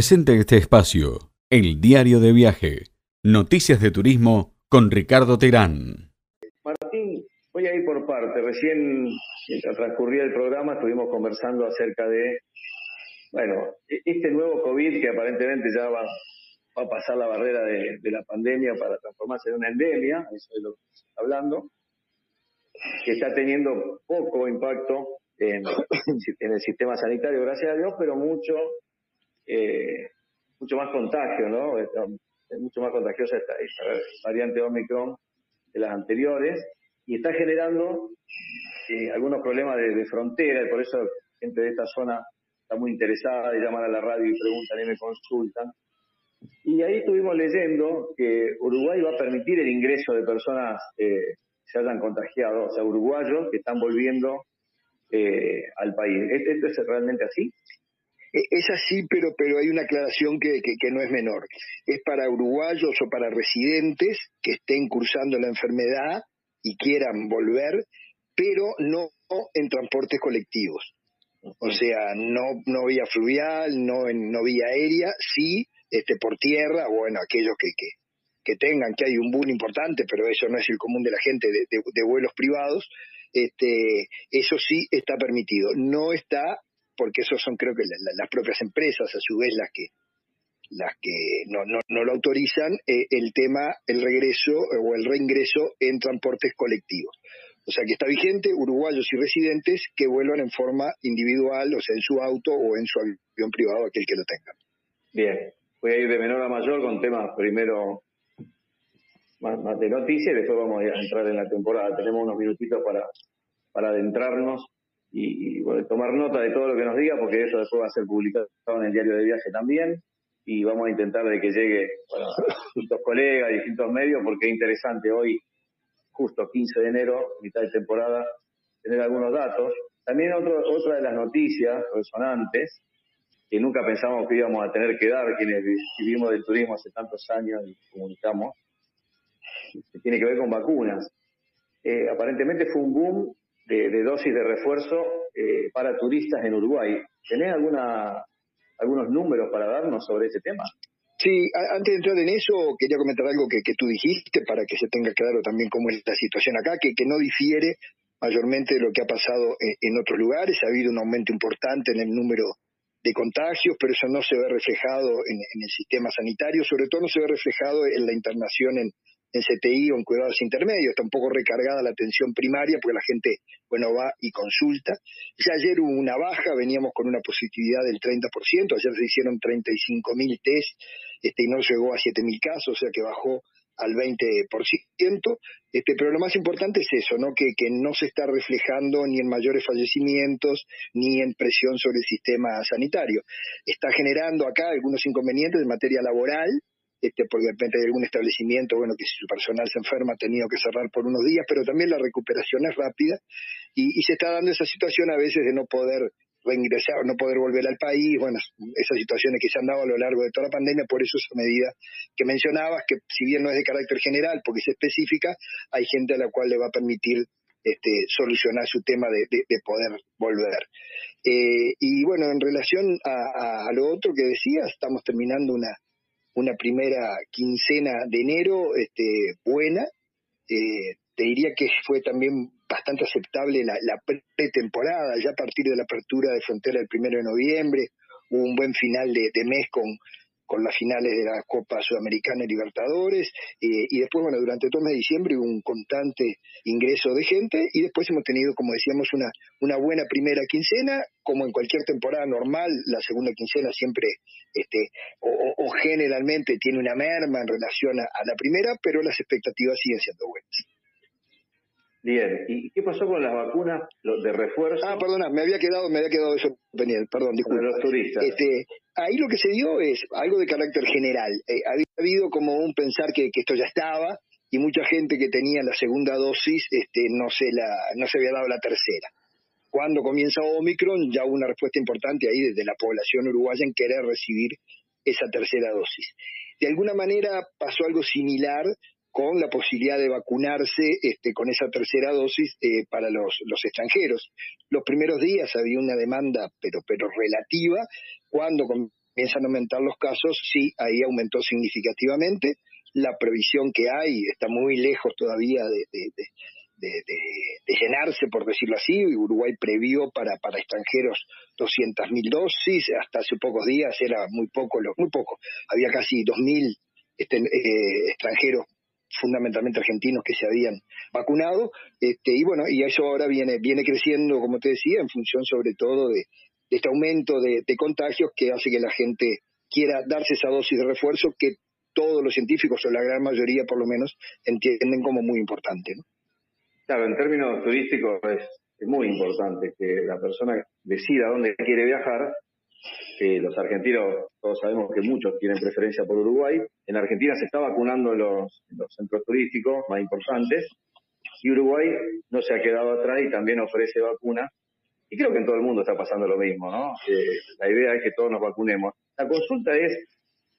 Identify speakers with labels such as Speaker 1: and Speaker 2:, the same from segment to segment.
Speaker 1: Presente este espacio, el diario de viaje, noticias de turismo con Ricardo Terán.
Speaker 2: Martín, voy a ir por parte. Recién, mientras transcurría el programa, estuvimos conversando acerca de, bueno, e-, este nuevo COVID que aparentemente ya va, a pasar la barrera de, la pandemia para transformarse en una endemia, eso es lo que estamos hablando, que está teniendo poco impacto en, en el sistema sanitario, gracias a Dios, pero mucho eh, mucho más contagio, ¿no? Es mucho más contagiosa esta, variante Omicron de las anteriores y está generando eh, algunos problemas de, frontera y por eso gente de esta zona está muy interesada y llaman a la radio y preguntan y me consultan. Y ahí estuvimos leyendo que Uruguay va a permitir el ingreso de personas eh, que se hayan contagiado, o sea, uruguayos que están volviendo eh, al país. ¿Esto es realmente así?
Speaker 3: E, es así, pero, pero hay una aclaración que, que, no es menor. Es para uruguayos o para residentes que estén cursando la enfermedad y quieran volver, pero no en transportes colectivos. O sea, no, no vía fluvial, no en no vía aérea, sí este, por tierra, bueno, aquellos que, que, que tengan, que hay un boom importante, pero eso no es el común de la gente de, de vuelos privados, este, eso sí está permitido. No está porque esos son creo que las propias empresas a su vez las que las que no, no, no lo autorizan eh, el tema, el regreso eh, o el reingreso en transportes colectivos. O sea que está vigente uruguayos y residentes que vuelvan en forma individual, o sea, en su auto o en su avión privado, aquel que lo tenga.
Speaker 2: Bien, voy a ir de menor a mayor con temas primero más, más de noticias y después vamos a entrar en la temporada. Tenemos unos minutitos para, para adentrarnos y, bueno, tomar nota de todo lo que nos diga, porque eso después va a ser publicado en el diario de viaje también. Y vamos a intentar de que llegue a distintos colegas, distintos medios, porque es interesante hoy, justo 15 de enero, mitad de temporada, tener algunos datos. También otro, otra de las noticias resonantes, que nunca pensamos que íbamos a tener que dar, quienes vivimos del turismo hace tantos años y comunicamos, tiene que ver con vacunas. Eh, aparentemente fue un boom de, dosis de refuerzo eh, para turistas en Uruguay. ¿Tenés alguna, algunos números para darnos sobre ese tema?
Speaker 3: Sí, antes de entrar en eso, quería comentar algo que, tú dijiste para que se tenga claro también cómo es la situación acá, que, que no difiere mayormente de lo que ha pasado en, otros lugares. Ha habido un aumento importante en el número de contagios, pero eso no se ve reflejado en, en, el sistema sanitario, sobre todo no se ve reflejado en la internación en, en CTI o en cuidados intermedios, está un poco recargada la atención primaria porque la gente, bueno, va y consulta. Ya ayer hubo una baja, veníamos con una positividad del 30%, ayer se hicieron 35.000 test este, y no llegó a 7.000 casos, o sea que bajó al 20%, este, pero lo más importante es eso, ¿no? Que, que no se está reflejando ni en mayores fallecimientos ni en presión sobre el sistema sanitario. Está generando acá algunos inconvenientes en materia laboral, este, porque de repente hay algún establecimiento, bueno, que si su personal se enferma ha tenido que cerrar por unos días, pero también la recuperación es rápida y, se está dando esa situación a veces de no poder reingresar, no poder volver al país, bueno, esas situaciones que se han dado a lo largo de toda la pandemia, por eso esa medida que mencionabas, que si bien no es de carácter general, porque es específica, hay gente a la cual le va a permitir este, solucionar su tema de, poder volver. Eh, y bueno, en relación a, a, lo otro que decía, estamos terminando una, una primera quincena de enero este, buena. Eh, te diría que fue también bastante aceptable la, la pretemporada, ya a partir de la apertura de frontera el primero de noviembre, hubo un buen final de mes con, con las finales de la Copa Sudamericana y Libertadores, eh, y después, bueno, durante todo el mes de diciembre hubo un constante ingreso de gente, y después hemos tenido, como decíamos, una, una buena primera quincena, como en cualquier temporada normal, la segunda quincena siempre, este, o, generalmente tiene una merma en relación a, la primera, pero las expectativas siguen siendo buenas.
Speaker 2: Bien, ¿y qué pasó con las vacunas de refuerzo?
Speaker 3: Ah, perdona, me había quedado, me había quedado eso pendiente, perdón, disculpe.
Speaker 2: los turistas.
Speaker 3: Este, ahí lo que se dio es algo de carácter general. Eh, había habido como un pensar que, esto ya estaba y mucha gente que tenía la segunda dosis este, no, se no se había dado la tercera. Cuando comienza Omicron ya hubo una respuesta importante ahí desde la población uruguaya en querer recibir esa tercera dosis. De alguna manera pasó algo similar con la posibilidad de vacunarse este, con esa tercera dosis eh, para los, los, extranjeros. Los primeros días había una demanda, pero, pero relativa, cuando comienzan a aumentar los casos, sí, ahí aumentó significativamente. La previsión que hay está muy lejos todavía de, de, llenarse, por decirlo así. Uruguay previó para, para extranjeros 200.000 dosis, hasta hace pocos días era muy poco, muy poco. Había casi 2.000 este, eh, extranjeros fundamentalmente argentinos que se habían vacunado este, y bueno y eso ahora viene viene creciendo como te decía en función sobre todo de, este aumento de, contagios que hace que la gente quiera darse esa dosis de refuerzo que todos los científicos o la gran mayoría por lo menos entienden como muy importante.
Speaker 2: Claro, en términos turísticos es, muy importante que la persona decida dónde quiere viajar. Los argentinos, todos sabemos que muchos tienen preferencia por Uruguay. En Argentina se está vacunando los, centros turísticos más importantes y Uruguay no se ha quedado atrás y también ofrece vacunas. Y creo que en todo el mundo está pasando lo mismo, ¿no? la idea es que todos nos vacunemos. La consulta es,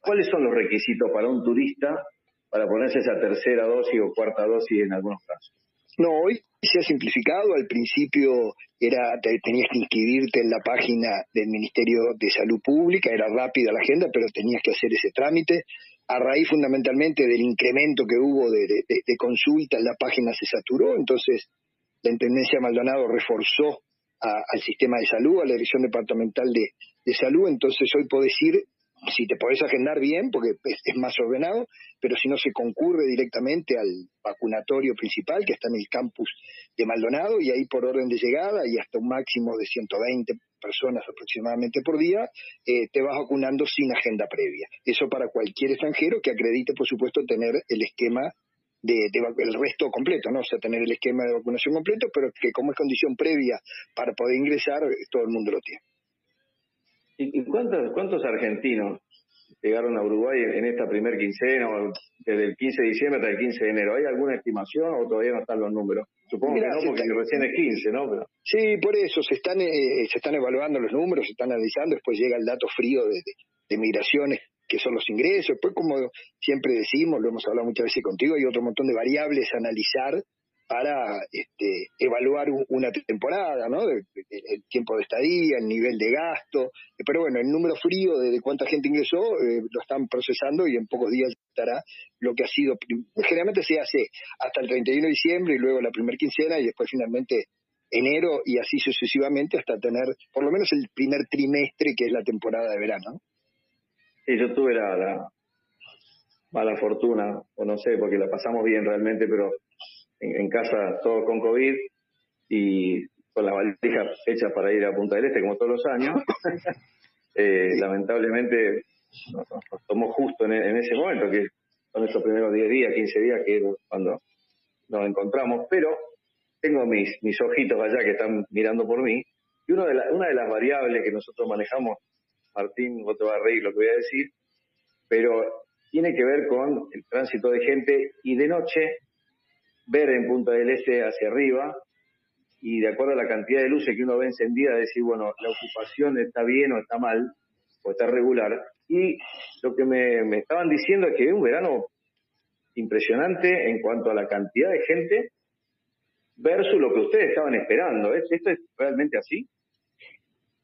Speaker 2: ¿cuáles son los requisitos para un turista para ponerse esa tercera dosis o cuarta dosis en algunos casos?
Speaker 3: No, hoy se ha simplificado. Al principio era tenías que inscribirte en la página del Ministerio de Salud Pública, era rápida la agenda, pero tenías que hacer ese trámite. A raíz fundamentalmente del incremento que hubo de, de, consultas, la página se saturó, entonces la Intendencia de Maldonado reforzó al sistema de salud, a la Dirección Departamental de, de Salud, entonces hoy puedo decir si te podés agendar bien, porque es, más ordenado, pero si no se concurre directamente al vacunatorio principal, que está en el campus de Maldonado, y ahí por orden de llegada y hasta un máximo de 120 personas aproximadamente por día, eh, te vas vacunando sin agenda previa. Eso para cualquier extranjero que acredite, por supuesto, tener el esquema de, el resto completo, ¿no? O sea, tener el esquema de vacunación completo, pero que como es condición previa para poder ingresar, todo el mundo lo tiene.
Speaker 2: ¿Y cuántos, cuántos argentinos llegaron a Uruguay en esta primer quincena, desde el 15 de diciembre hasta el 15 de enero? ¿Hay alguna estimación o todavía no están los números? Supongo que no, porque recién es 15, ¿no?
Speaker 3: Sí, por eso se están, eh, se están evaluando los números, se están analizando, después llega el dato frío de, de, migraciones que son los ingresos, después como siempre decimos, lo hemos hablado muchas veces contigo, hay otro montón de variables a analizar para este, evaluar una temporada, ¿no? El, tiempo de estadía, el nivel de gasto, pero bueno, el número frío de, cuánta gente ingresó eh, lo están procesando y en pocos días estará lo que ha sido, generalmente se hace hasta el 31 de diciembre y luego la primera quincena y después finalmente enero y así sucesivamente hasta tener por lo menos el primer trimestre que es la temporada de verano.
Speaker 2: Sí, yo tuve la mala fortuna, o no sé, porque la pasamos bien realmente, pero en, casa todos con COVID y con la valija hecha para ir a Punta del Este como todos los años. Eh, lamentablemente nos, tomó justo en, ese momento, que son estos primeros 10 días, 15 días, que es cuando nos encontramos, pero tengo mis, mis ojitos allá que están mirando por mí, y uno de una de las variables que nosotros manejamos, Martín, vos te vas a reír lo que voy a decir, pero tiene que ver con el tránsito de gente y de noche ver en Punta del Este hacia arriba y de acuerdo a la cantidad de luces que uno ve encendida, decir, bueno, la ocupación está bien o está mal, o está regular. Y lo que me, estaban diciendo es que un verano impresionante en cuanto a la cantidad de gente versus lo que ustedes estaban esperando. ¿Esto es realmente así?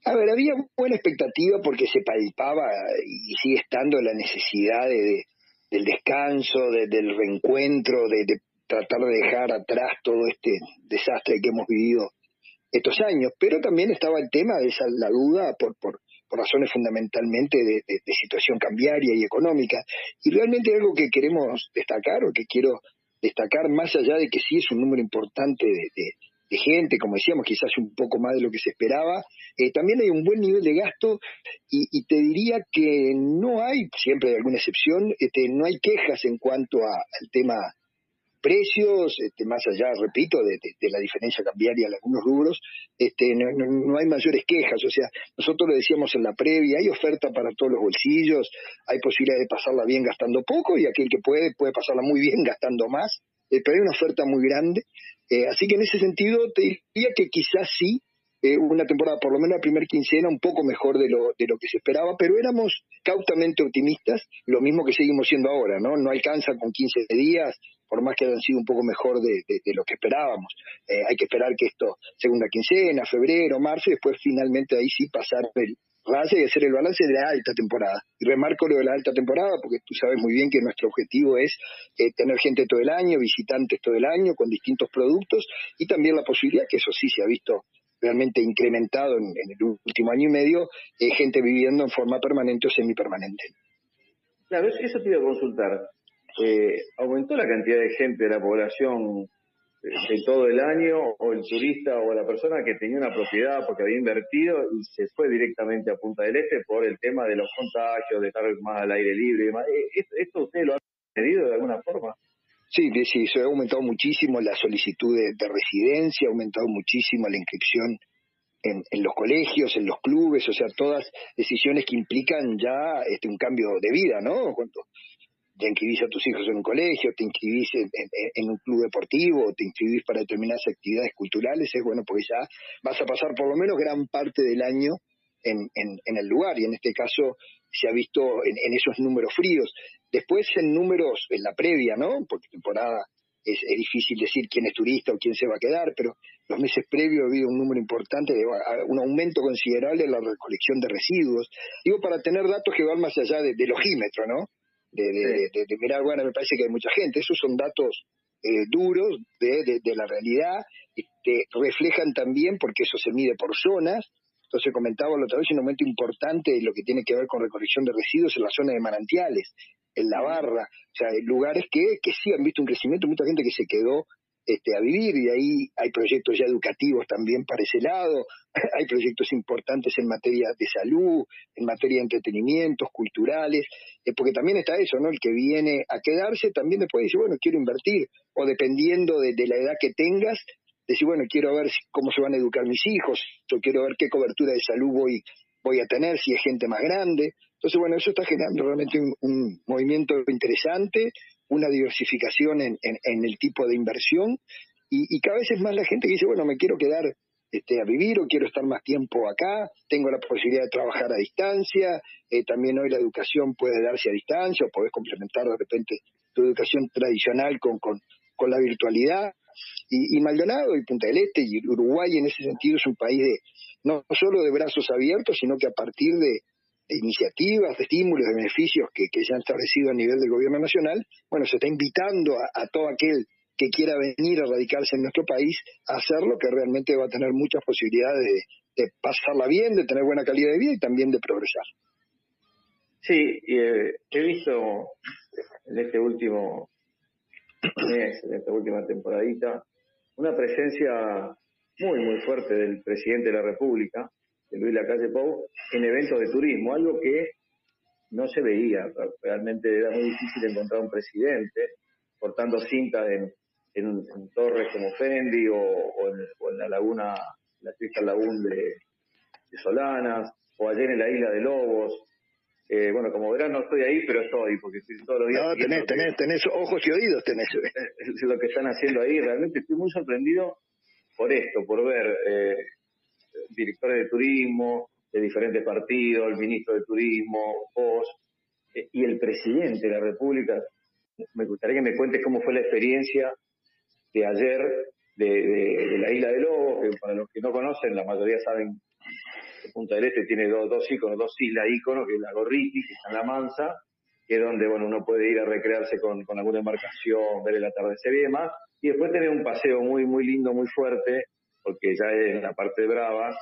Speaker 3: A ver, había buena expectativa porque se palpaba y sigue estando la necesidad de, del descanso, del reencuentro, de, tratar de dejar atrás todo este desastre que hemos vivido estos años, pero también estaba el tema de esa la duda por, por, razones fundamentalmente de, situación cambiaria y económica. Y realmente algo que queremos destacar o que quiero destacar, más allá de que sí es un número importante de, gente, como decíamos, quizás un poco más de lo que se esperaba, eh, también hay un buen nivel de gasto y, y, te diría que no hay, siempre hay alguna excepción, este, no hay quejas en cuanto al tema precios, este, más allá, repito, de, la diferencia cambiaria en algunos rubros, este, no, hay mayores quejas. O sea, nosotros lo decíamos en la previa, hay oferta para todos los bolsillos, hay posibilidad de pasarla bien gastando poco y aquel que puede, puede pasarla muy bien gastando más, eh, pero hay una oferta muy grande. Eh, así que en ese sentido te diría que quizás sí, eh, una temporada, por lo menos la primera quincena, un poco mejor de lo, de lo que se esperaba, pero éramos cautamente optimistas, lo mismo que seguimos siendo ahora, ¿no? No alcanza con 15 días, por más que hayan sido un poco mejor de, lo que esperábamos. Eh, hay que esperar que esto, segunda quincena, febrero, marzo, y después finalmente ahí sí pasar el, balance, que hacer el balance de la alta temporada. Y remarco lo de la alta temporada porque tú sabes muy bien que nuestro objetivo es eh, tener gente todo el año, visitantes todo el año, con distintos productos, y también la posibilidad, que eso sí se ha visto realmente incrementado en, el último año y medio, eh, gente viviendo en forma permanente o semipermanente.
Speaker 2: Claro, eso te iba a consultar. Eh, ¿Aumentó la cantidad de gente de la población de todo el año o el turista o la persona que tenía una propiedad porque había invertido y se fue directamente a Punta del Este por el tema de los contagios, de estar más al aire libre y demás. Eh, ¿Esto usted lo ha medido de alguna forma?
Speaker 3: Sí, sí, se ha aumentado muchísimo la solicitud de, residencia, ha aumentado muchísimo la inscripción en, en, los colegios, en los clubes, o sea, todas decisiones que implican ya este, un cambio de vida, ¿no? Te inscribís a tus hijos en un colegio, te inscribís en, un club deportivo, te inscribís para determinadas actividades culturales, es bueno, porque ya vas a pasar por lo menos gran parte del año en, en el lugar, y en este caso se ha visto en, esos números fríos. Después en números, en la previa, ¿no? Porque temporada es, difícil decir quién es turista o quién se va a quedar, pero los meses previos ha habido un número importante, un aumento considerable en la recolección de residuos. Digo, para tener datos que van más allá del ojímetro, ¿no? De, de, mirar, bueno, me parece que hay mucha gente. Esos son datos eh, duros de, de, la realidad, que reflejan también, porque eso se mide por zonas, entonces comentaba la otra vez un aumento importante de lo que tiene que ver con recolección de residuos en la zona de manantiales, en la barra, o sea, lugares que, que sí han visto un crecimiento, mucha gente que se quedó este, a vivir y ahí hay proyectos ya educativos también para ese lado, hay proyectos importantes en materia de salud, en materia de entretenimientos, culturales, eh, porque también está eso, ¿no? El que viene a quedarse también después dice, bueno, quiero invertir, o dependiendo de, la edad que tengas, decir, bueno, quiero ver cómo se van a educar mis hijos, yo quiero ver qué cobertura de salud voy, voy a tener, si es gente más grande. Entonces, bueno, eso está generando realmente un movimiento interesante, una diversificación en, en, el tipo de inversión y, cada vez es más la gente que dice, bueno, me quiero quedar este, a vivir o quiero estar más tiempo acá, tengo la posibilidad de trabajar a distancia, eh, también hoy la educación puede darse a distancia o podés complementar de repente tu educación tradicional con, con, con la virtualidad. Y, y, Maldonado y Punta del Este y Uruguay en ese sentido es un país de no solo de brazos abiertos, sino que a partir de, de iniciativas, de estímulos, de beneficios que, que, se han establecido a nivel del gobierno nacional, bueno, se está invitando a, todo aquel que quiera venir a radicarse en nuestro país a hacerlo, que realmente va a tener muchas posibilidades de, pasarla bien, de tener buena calidad de vida y también de progresar.
Speaker 2: Sí, eh, he visto en este último mes, en esta última temporadita, una presencia muy, muy fuerte del presidente de la República, de Luis Lacalle Pou en eventos de turismo, algo que no se veía. Realmente era muy difícil encontrar un presidente cortando cintas en, en, torres como Fendi o, en, la laguna, la Crystal Lagún de, Solanas, o ayer en la isla de Lobos. Eh, bueno, como verán, no estoy ahí, pero estoy, porque estoy todos los días.
Speaker 3: No, tenés, tenés, tenés ojos y oídos, tenés.
Speaker 2: lo que están haciendo ahí. Realmente estoy muy sorprendido por esto, por ver eh, directores de turismo de diferentes partidos, el ministro de turismo, vos eh, y el presidente de la República. Me gustaría que me cuentes cómo fue la experiencia de ayer de, la isla de Lobos, que para los que no conocen, la mayoría saben que Punta del Este tiene dos, dos íconos, dos islas íconos, que es la Gorriti, que está en La Mansa, que es donde bueno uno puede ir a recrearse con, con alguna embarcación, ver el atardecer y demás, y después tener un paseo muy, muy lindo, muy fuerte, porque ya es la parte Brava,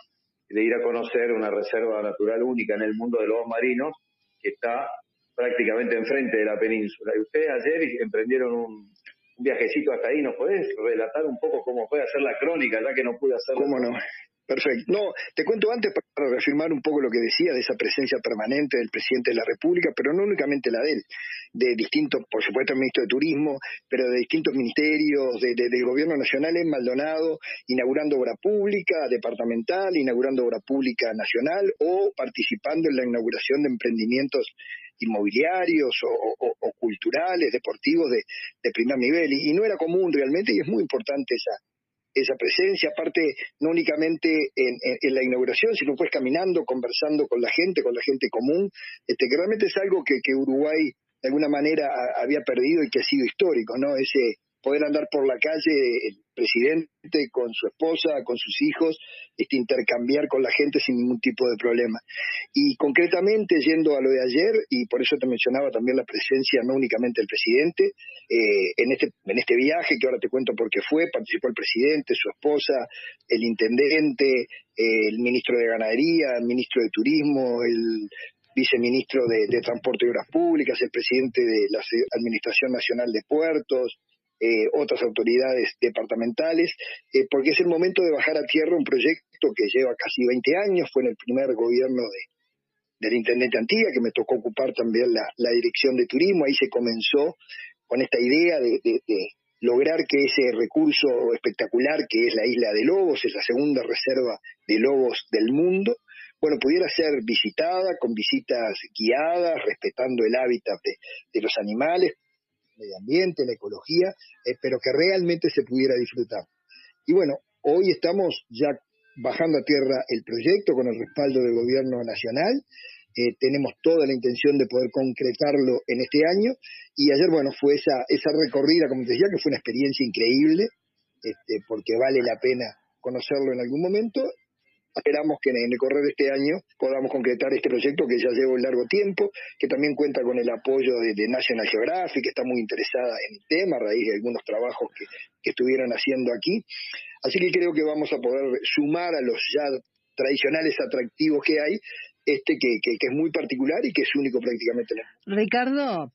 Speaker 2: de ir a conocer una reserva natural única en el mundo de los marinos, que está prácticamente enfrente de la península. Y ustedes ayer emprendieron un, viajecito hasta ahí. ¿Nos podés relatar un poco cómo puede hacer la crónica, ya que no pude hacerlo?
Speaker 3: ¿Cómo no? Perfecto. No, te cuento antes para reafirmar un poco lo que decía de esa presencia permanente del presidente de la República, pero no únicamente la de él, de distintos, por supuesto, el ministro de Turismo, pero de distintos ministerios, de, del gobierno nacional en Maldonado, inaugurando obra pública departamental, inaugurando obra pública nacional o participando en la inauguración de emprendimientos inmobiliarios o, culturales, deportivos de, de primer nivel. y no era común realmente y es muy importante esa esa presencia, aparte no únicamente en, la inauguración, sino pues caminando, conversando con la gente, con la gente común, este, que realmente es algo que, que Uruguay de alguna manera había perdido y que ha sido histórico, ¿no? Ese poder andar por la calle presidente con su esposa, con sus hijos, este, intercambiar con la gente sin ningún tipo de problema. Y concretamente, yendo a lo de ayer, y por eso te mencionaba también la presencia no únicamente del presidente, eh, en, este, en este viaje, que ahora te cuento por qué fue, participó el presidente, su esposa, el intendente, el ministro de Ganadería, el ministro de Turismo, el viceministro de, de Transporte y Obras Públicas, el presidente de la Administración Nacional de Puertos, eh, otras autoridades departamentales, eh, porque es el momento de bajar a tierra un proyecto que lleva casi 20 años, fue en el primer gobierno de, del intendente Antía, que me tocó ocupar también la, la, dirección de turismo, ahí se comenzó con esta idea de, de, de, lograr que ese recurso espectacular que es la isla de Lobos, es la segunda reserva de lobos del mundo, bueno, pudiera ser visitada con visitas guiadas, respetando el hábitat de, de los animales, medio ambiente, la ecología, eh, pero que realmente se pudiera disfrutar. Y bueno, hoy estamos ya bajando a tierra el proyecto con el respaldo del gobierno nacional. Eh, tenemos toda la intención de poder concretarlo en este año. Y ayer, bueno, fue esa, esa recorrida, como te decía, que fue una experiencia increíble, este, porque vale la pena conocerlo en algún momento Esperamos que en el correr de este año podamos concretar este proyecto que ya lleva un largo tiempo, que también cuenta con el apoyo de, National Geographic, que está muy interesada en el tema a raíz de algunos trabajos que, estuvieron haciendo aquí. Así que creo que vamos a poder sumar a los ya tradicionales atractivos que hay, este que, que, es muy particular y que es único prácticamente.
Speaker 4: Ricardo,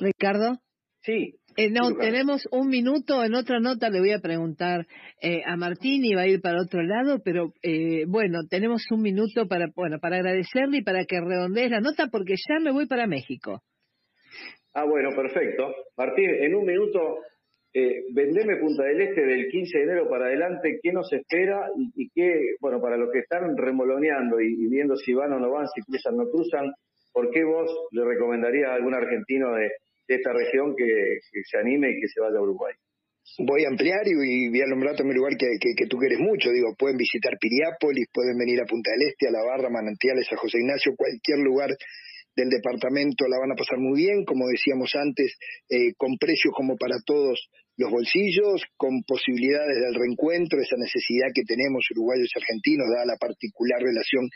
Speaker 4: Ricardo.
Speaker 2: Sí.
Speaker 4: Eh, no, tenemos un minuto. En otra nota le voy a preguntar eh, a Martín y va a ir para otro lado, pero eh, bueno, tenemos un minuto para, bueno, para agradecerle y para que redondees la nota porque ya me voy para México.
Speaker 2: Ah, bueno, perfecto. Martín, en un minuto, vendeme Punta del Este del 15 de enero para adelante, ¿qué nos espera y, qué, bueno, para los que están remoloneando y, viendo si van o no van, si cruzan o no cruzan, ¿por qué vos le recomendarías a algún argentino de de esta región que, se anime y que se vaya a Uruguay.
Speaker 3: Voy a ampliar y, voy a nombrar también un lugar que, que, tú quieres mucho. Digo, pueden visitar Piriápolis, pueden venir a Punta del Este, a La Barra, Manantiales, a José Ignacio, cualquier lugar del departamento la van a pasar muy bien, como decíamos antes, eh, con precios como para todos los bolsillos, con posibilidades del reencuentro, esa necesidad que tenemos uruguayos y argentinos, dada la particular relación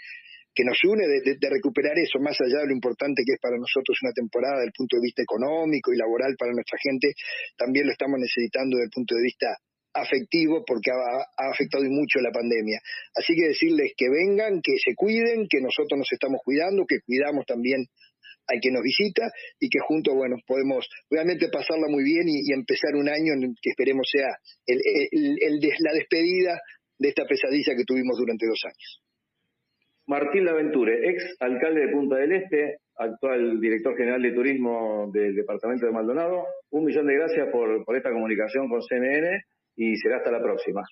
Speaker 3: que nos une de, recuperar eso, más allá de lo importante que es para nosotros una temporada desde el punto de vista económico y laboral para nuestra gente, también lo estamos necesitando desde el punto de vista afectivo porque ha, afectado mucho la pandemia. Así que decirles que vengan, que se cuiden, que nosotros nos estamos cuidando, que cuidamos también al que nos visita y que juntos, bueno, podemos realmente pasarla muy bien y, empezar un año en que esperemos sea el, la despedida de esta pesadilla que tuvimos durante dos años.
Speaker 2: Martín Laventure, ex alcalde de Punta del Este, actual director general de turismo del departamento de Maldonado. Un millón de gracias por, por esta comunicación con CNN y será hasta la próxima.